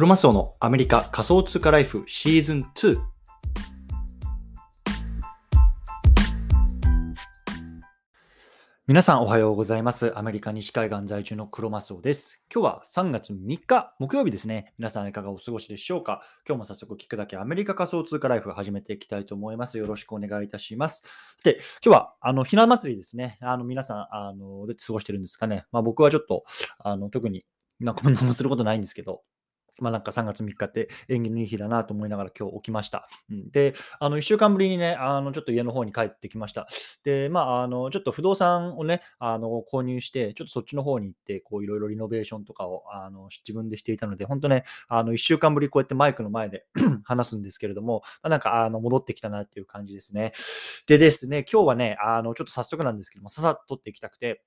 クロマスオのアメリカ仮想通貨ライフシーズン2。皆さんおはようございます。アメリカ西海岸在住のクロマスオです。今日は3月3日木曜日ですね。皆さんいかがお過ごしでしょうか？今日も早速聞くだけアメリカ仮想通貨ライフ始めていきたいと思います。よろしくお願いいたします。で、今日はあのひな祭りですね。あの皆さんあので過ごしてるんですかね。まあ僕はちょっとあの特になんか何もすることないんですけど、まあなんか3月3日って縁起のいい日だなと思いながら今日起きました。で、あの1週間ぶりにね、あのちょっと家の方に帰ってきました。で、まあ、あのちょっと不動産をね、あの購入して、ちょっとそっちの方に行って、こういろいろリノベーションとかをあの自分でしていたので、本当ね、あの1週間ぶりこうやってマイクの前で 話すんですけれども、まあ、なんかあの戻ってきたなっていう感じですね。でですね、今日はね、あのちょっと早速なんですけども、ささっと撮っていきたくて、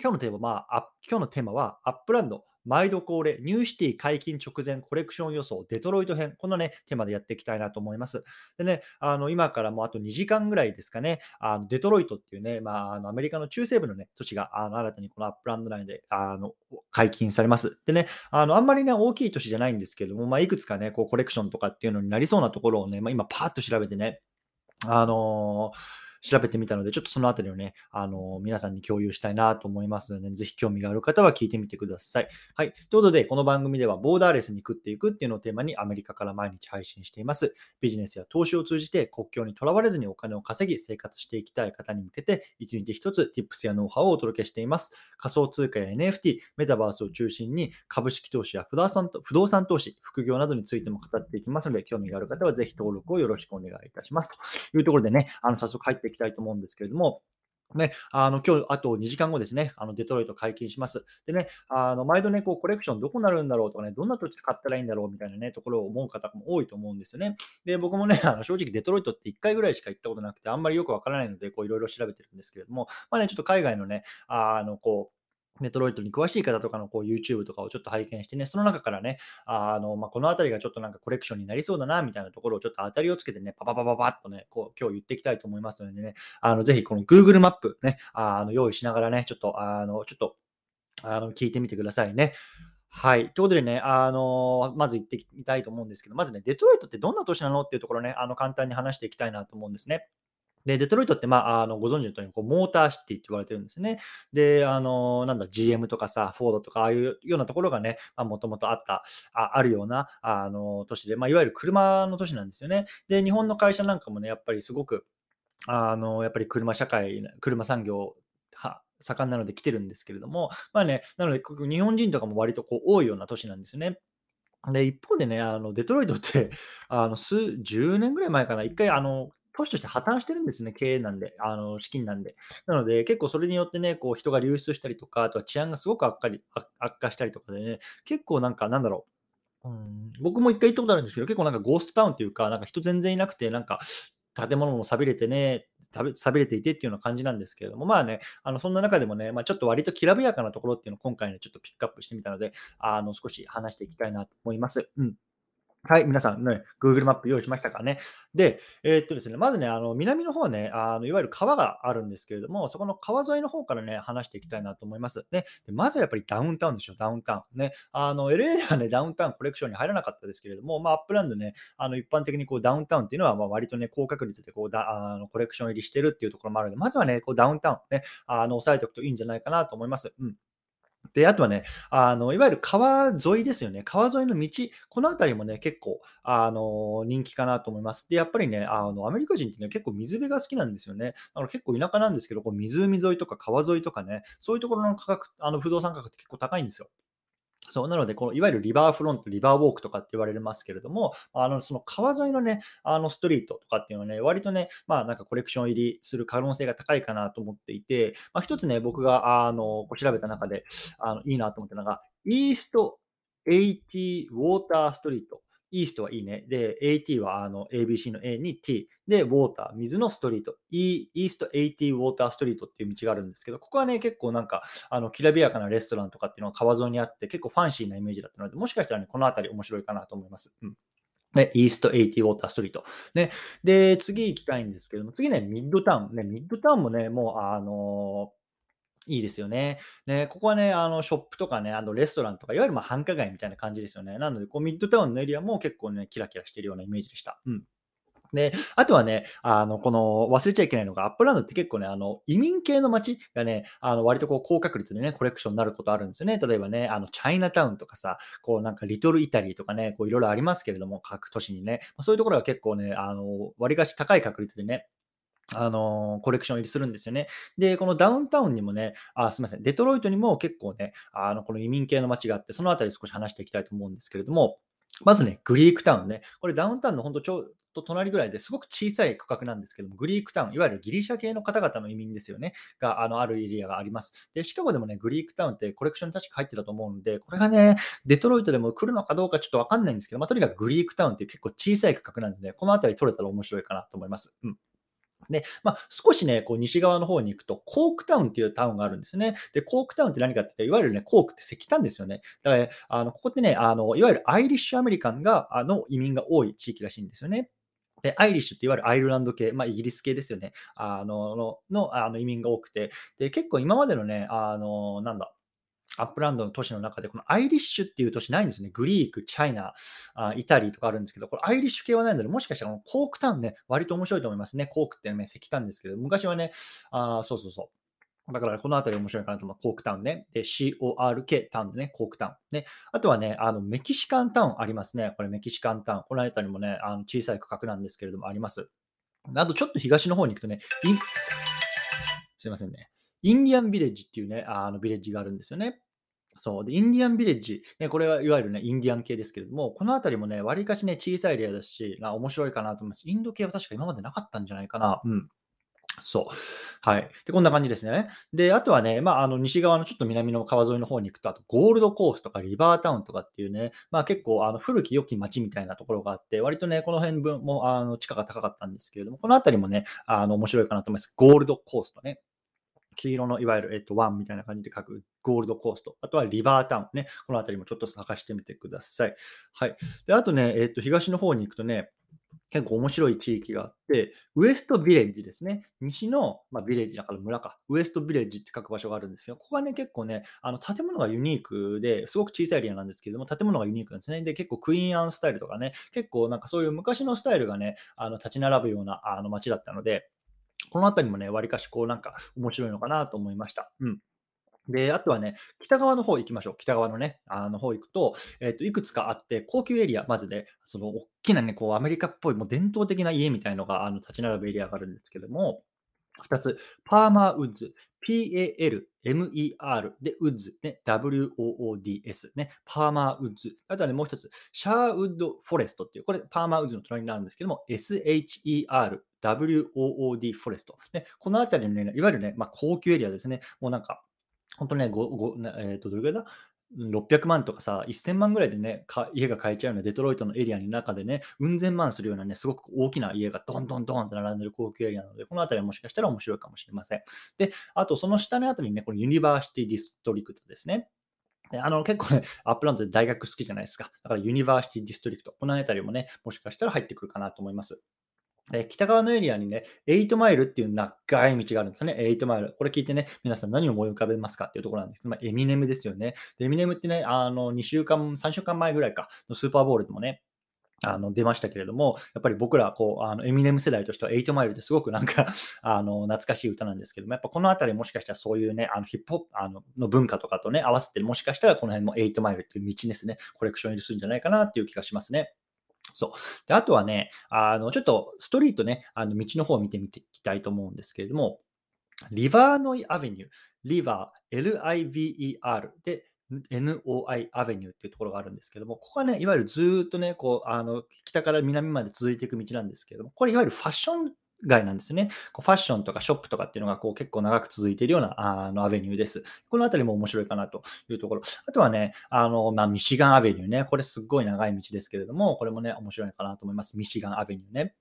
今日のテーマは、今日のテーマは、 Upland、毎度恒例、 New city 解禁直前コレクション予想、デトロイト編、このね、テーマでやっていきたいなと思います。でね、あの今からもうあと2時間ぐらいですかね、あのデトロイトっていうね、まあ、あのアメリカの中西部のね、都市があの新たにこの Upland 内であの解禁されます。でね、あのあんまりね、大きい都市じゃないんですけども、まあ、いくつかね、こうコレクションとかっていうのになりそうなところをね、まあ、今パーッと調べてね、あのー調べてみたので、ちょっとそのあたりをね、あの皆さんに共有したいなと思いますので、ぜひ興味がある方は聞いてみてください。はい。ということで、この番組ではボーダーレスに食っていくっていうのをテーマにアメリカから毎日配信しています。ビジネスや投資を通じて国境にとらわれずにお金を稼ぎ生活していきたい方に向けて、一日一つ Tips やノウハウをお届けしています。仮想通貨や NFT、メタバースを中心に株式投資や不動産不動産投資、副業などについても語っていきますので、興味がある方はぜひ登録をよろしくお願いいたします。というところでね、あの早速入っていきたいと思うんですけれども、ね、あの今日あと2時間後ですね、あのデトロイト解禁します。でね、あの毎度ね、こうコレクションどこになるんだろうとかね、どんな時買ったらいいんだろうみたいなね、ところを思う方も多いと思うんですよね。で、僕もね、あの正直デトロイトって1回ぐらいしか行ったことなくて、あんまりよくわからないので、こういろいろ調べてるんですけれども、まあね、ちょっと海外のね、あのこう、メトロイトに詳しい方とかのこう YouTube とかをちょっと拝見してね、その中からね、あのまあ、この辺りがちょっとなんかコレクションになりそうだなみたいなところをちょっと当たりをつけてね、パパパパパッとね、こう今日言っていきたいと思いますのでね、あのぜひこの Google マップね、あの用意しながらね、ちょっと、あのちょっとあの聞いてみてくださいね。はい。ということでね、あのまず言ってみたいと思うんですけど、まずね、デトロイトってどんな都市なの？っていうところね、あの簡単に話していきたいなと思うんですね。で、デトロイトって、まあ、あのご存知の通り、こうモーターシティって言われてるんですね。で、あのなんだ、GM とかさ、フォードとか、ああいうようなところがね、もともとあった、ああるようなあの都市で、まあ、いわゆる車の都市なんですよね。で、日本の会社なんかもね、やっぱりすごく、あのやっぱり車社会、車産業は盛んなので来てるんですけれども、まあね、なので、日本人とかも割とこう多いような都市なんですよね。で、一方でね、あのデトロイトって、あの数10年ぐらい前かな、一回あの都市として破綻してるんですね、経営なんで、あの資金なんで。なので、結構それによってね、こう人が流出したりとか、あとは治安がすごく悪化悪化したりとかでね、結構なんか、なんだろう、うん、僕も一回行ったことあるんですけど、結構なんかゴーストタウンっていうか、なんか人全然いなくて、なんか建物も錆びれてね、錆び錆びれていてっていうような感じなんですけれども、まあね、あのそんな中でもね、まあ、ちょっと割ときらびやかなところっていうのを今回ね、ちょっとピックアップしてみたので、あの少し話していきたいなと思います。うんはい、皆さんね、Google マップ用意しましたかね。で、えーっとですね、まずね、あの南の方ねあの、いわゆる川があるんですけれども、そこの川沿いの方からね、話していきたいなと思います。ね、でまずはやっぱりダウンタウンでしょ、ダウンタウン。ね、あの LA ではね、ダウンタウンコレクションに入らなかったですけれども、まあ、 Upland ね、あの一般的にこうダウンタウンっていうのは、まあ割とね、高確率でこうだあのコレクション入りしてるっていうところもあるので、まずはね、こうダウンタウンね、あの押さえておくといいんじゃないかなと思います。うんで、あとはね、あの、いわゆる川沿いですよね。川沿いの道、この辺りもね、結構、あの、人気かなと思います。で、やっぱりね、あの、アメリカ人ってね、結構水辺が好きなんですよね。だから結構田舎なんですけど、こう湖沿いとか川沿いとかね、そういうところの価格、あの、不動産価格って結構高いんですよ。そうなので、このいわゆるリバーフロント、リバーウォークとかって言われますけれども、あのその川沿いのね、あのストリートとかっていうのはね、割とね、まあなんかコレクション入りする可能性が高いかなと思っていて、まあ、一つね、僕があの調べた中であのいいなと思ったのが、イースト80ウォーターストリート。イーストはいいね。で、AT はあの ABC の A に T。で、ウォーター、水のストリート。E イースト80ウォーターストリートっていう道があるんですけど、ここはね、結構なんか、あの、きらびやかなレストランとかっていうのが川沿いにあって、結構ファンシーなイメージだったので、もしかしたらね、この辺り面白いかなと思います。うん。ね、イースト80ウォーターストリート。ね。で、次行きたいんですけども、次ね、ミッドタウン。ね、ミッドタウンもね、もう、あのいいですよね。ね、ここはね、あの、ショップとかね、あの、レストランとか、いわゆるまあ繁華街みたいな感じですよね。なので、こう、ミッドタウンのエリアも結構ね、キラキラしてるようなイメージでした。うん。で、あとはね、あの、この忘れちゃいけないのが、 Upland って結構ね、あの、移民系の街がね、あの、割とこう、高確率でね、コレクションになることあるんですよね。例えばね、あの、チャイナタウンとかさ、こう、なんか、リトルイタリーとかね、こう、いろいろありますけれども、各都市にね、そういうところが結構ね、あの、割かし高い確率でね、あのコレクション入りするんですよね。で、このダウンタウンにもね、あすみません、デトロイトにも結構ね、あのこの移民系の街があって、そのあたり少し話していきたいと思うんですけれども、まずね、グリークタウンね。これダウンタウンの本当ちょと隣ぐらいですごく小さい区画なんですけども、グリークタウン、いわゆるギリシャ系の方々の移民ですよね、があのあるエリアがあります。で、シカゴでもね、グリークタウンってコレクションに確か入ってたと思うんで、これがね、デトロイトでも来るのかどうかちょっとわかんないんですけど、まあ、とにかくグリークタウンって結構小さい区画なんでね、この辺り取れたら面白いかなと思います。うん。で、まあ、少しね、こう西側の方に行くと、コークタウンっていうタウンがあるんですよね。で、コークタウンって何かって言ったら、いわゆるね、コークって石炭ですよね。だから、あのここってね、あのいわゆる Irish American があの移民が多い地域らしいんですよね。で、 Irish っていわゆるアイルランド系、まあ、イギリス系ですよね。あの、ののあの移民が多くて、で、結構今までのね、あの、なんだ、 Upland の都市の中で、この Irish っていう都市ないんですね。 Greek、チャイナ、あイタリーとかあるんですけど、これ Irish 系はないので、もしかしたらこのコークタウンね、割と面白いと思いますね。コークってね、石炭ですけど、昔はね、あそうそうそう。だからこの辺り面白いかなと思う。コークタウンね。で、CORK タウンでね、コークタウン。ね。あとはね、あの、メキシカンタウンありますね。これメキシカンタウン。この辺りもね、あの小さい区画なんですけれどもあります。あとちょっと東の方に行くとね、すいませんね。インディアンビレッジっていうね、あのビレッジがあるんですよね。そう。で、インディアンビレッジ、ね、これはいわゆるね、インディアン系ですけれども、この辺りもね、わりかしね、小さいエリアですし、面白いかなと思います。インド系は確か今までなかったんじゃないかな。うん。そう。はい。で、こんな感じですね。で、あとはね、まあ、あの、西側のちょっと南の川沿いの方に行くと、あと、ゴールドコースとかリバータウンとかっていうね、まあ、結構、あの、古き良き街みたいなところがあって、割とね、この辺分も、あの、地価が高かったんですけれども、この辺りもね、あの、面白いかなと思います。ゴールドコーストね。黄色のいわゆる、えっと、ワンみたいな感じで書くゴールドコースト。あとはリバータウンね。この辺りもちょっと探してみてください。はい。で、あとね、えっと、東の方に行くとね、結構面白い地域があって、ウエストビレッジですね。西の、まあ、ビレッジだから村か。ウエストビレッジって書く場所があるんですけど、ここはね、結構ね、あの建物がユニークで、すごく小さいエリアなんですけども、建物がユニークなんですね。で、結構クイーンアンスタイルとかね、結構なんかそういう昔のスタイルがね、あの立ち並ぶようなあの街だったので、この辺りもね、わりかしこうなんか面白いのかなと思いました。うん。で、あとはね、北側の方行きましょう。北側のね、あの方行くと、えっ、ー、と、いくつかあって、高級エリア、まずね、その、大きなね、こう、アメリカっぽい、もう伝統的な家みたいのが、あの、立ち並ぶエリアがあるんですけども、2つ、パーマーウッズ、PALMER で、ウッズ、ね、WOODS、ね、パーマーウッズ。あとはね、もう一つ、シャーウッドフォレストっていう、これ、パーマーウッズの隣になるんですけども、SHER WOOD フォレスト。ね、この辺りのね、いわゆるね、まあ、高級エリアですね。もうなんか、本当ね、ごごえー、とどれぐらいだ？600万とかさ、1000万ぐらいでね、家が買えちゃうようなデトロイトのエリアの中でね、うん千万するようなね、すごく大きな家がドンドンドンって並んでる高級エリアなので、この辺りはもしかしたら面白いかもしれません。で、あとその下のあたりにね、このユニバーシティディストリクトですね。あの結構ね、 Uplandで大学好きじゃないですか。だからユニバーシティディストリクト、この辺りもね、もしかしたら入ってくるかなと思います。え北側のエリアにね、8マイルっていう長い道があるんですよね。8マイル。これ聞いてね、皆さん何を思い浮かべますかっていうところなんです、まあ、エミネムですよね。エミネムってね、あの、2週間、3週間前ぐらいか、のスーパーボールでもね、あの出ましたけれども、やっぱり僕ら、こう、あのエミネム世代としては、8マイルってすごくなんか あの、懐かしい歌なんですけども、やっぱこのあたりもしかしたらそういうね、あのヒップホップあのの文化とかとね、合わせて、もしかしたらこの辺も8マイルっていう道ですね、コレクション入りするんじゃないかなっていう気がしますね。そう。で、あとはね、あの、ちょっとストリートね、あの道の方を見てみていきたいと思うんですけれども、リバーノイアベニュー、リバー、L-I-V-E-R で、NOI アベニューっていうところがあるんですけども、ここはね、いわゆるずっとね、こう、あの、北から南まで続いていく道なんですけども、これいわゆるファッション街なんですね。こうファッションとかショップとかっていうのがこう結構長く続いているようなあのアベニューです。この辺りも面白いかなというところ。あとはね、あのまあ、ミシガンアベニューね。これすっごい長い道ですけれども、これもね、面白いかなと思います。ミシガンアベニューね。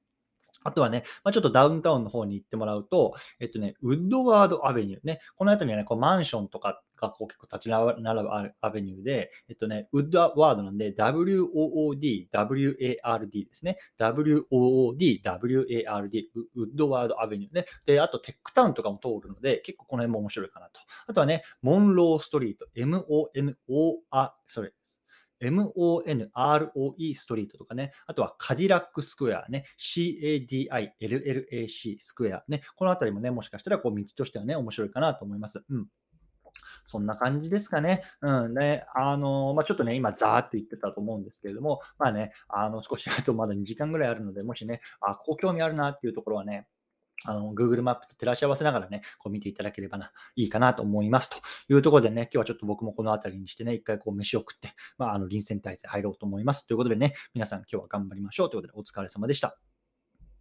あとはね、まあ、ちょっとダウンタウンの方に行ってもらうと、えっとね、ウッドワードアベニューね、この辺りはね、こうマンションとかがこう結構立ち並ぶアベニューで、えっとね、ウッドワードなんで WOOD、WARD ですね。WOOD、WARD、ウッドワードアベニューね。で、あとテックタウンとかも通るので、結構この辺も面白いかなと。あとはね、モンローストリート、MONO、それ、MONROE ストリートとかね、あとはカディラックスクエアね、CADILLAC スクエアね、このあたりもね、もしかしたらこう道としてはね、面白いかなと思います。うん。そんな感じですかね。うん、ね、あの、まあ、ちょっとね、今、ざーっと言ってたと思うんですけれども、まあね、あの、少しあとまだ2時間ぐらいあるので、もしね、あ、こう興味あるなっていうところはね、あの、Google マップと照らし合わせながらね、こう見ていただければな、いいかなと思います。というところでね、今日はちょっと僕もこの辺りにしてね、一回こう飯を食って、まあ、あの、臨戦態勢入ろうと思います。ということでね、皆さん今日は頑張りましょうということでお疲れ様でした。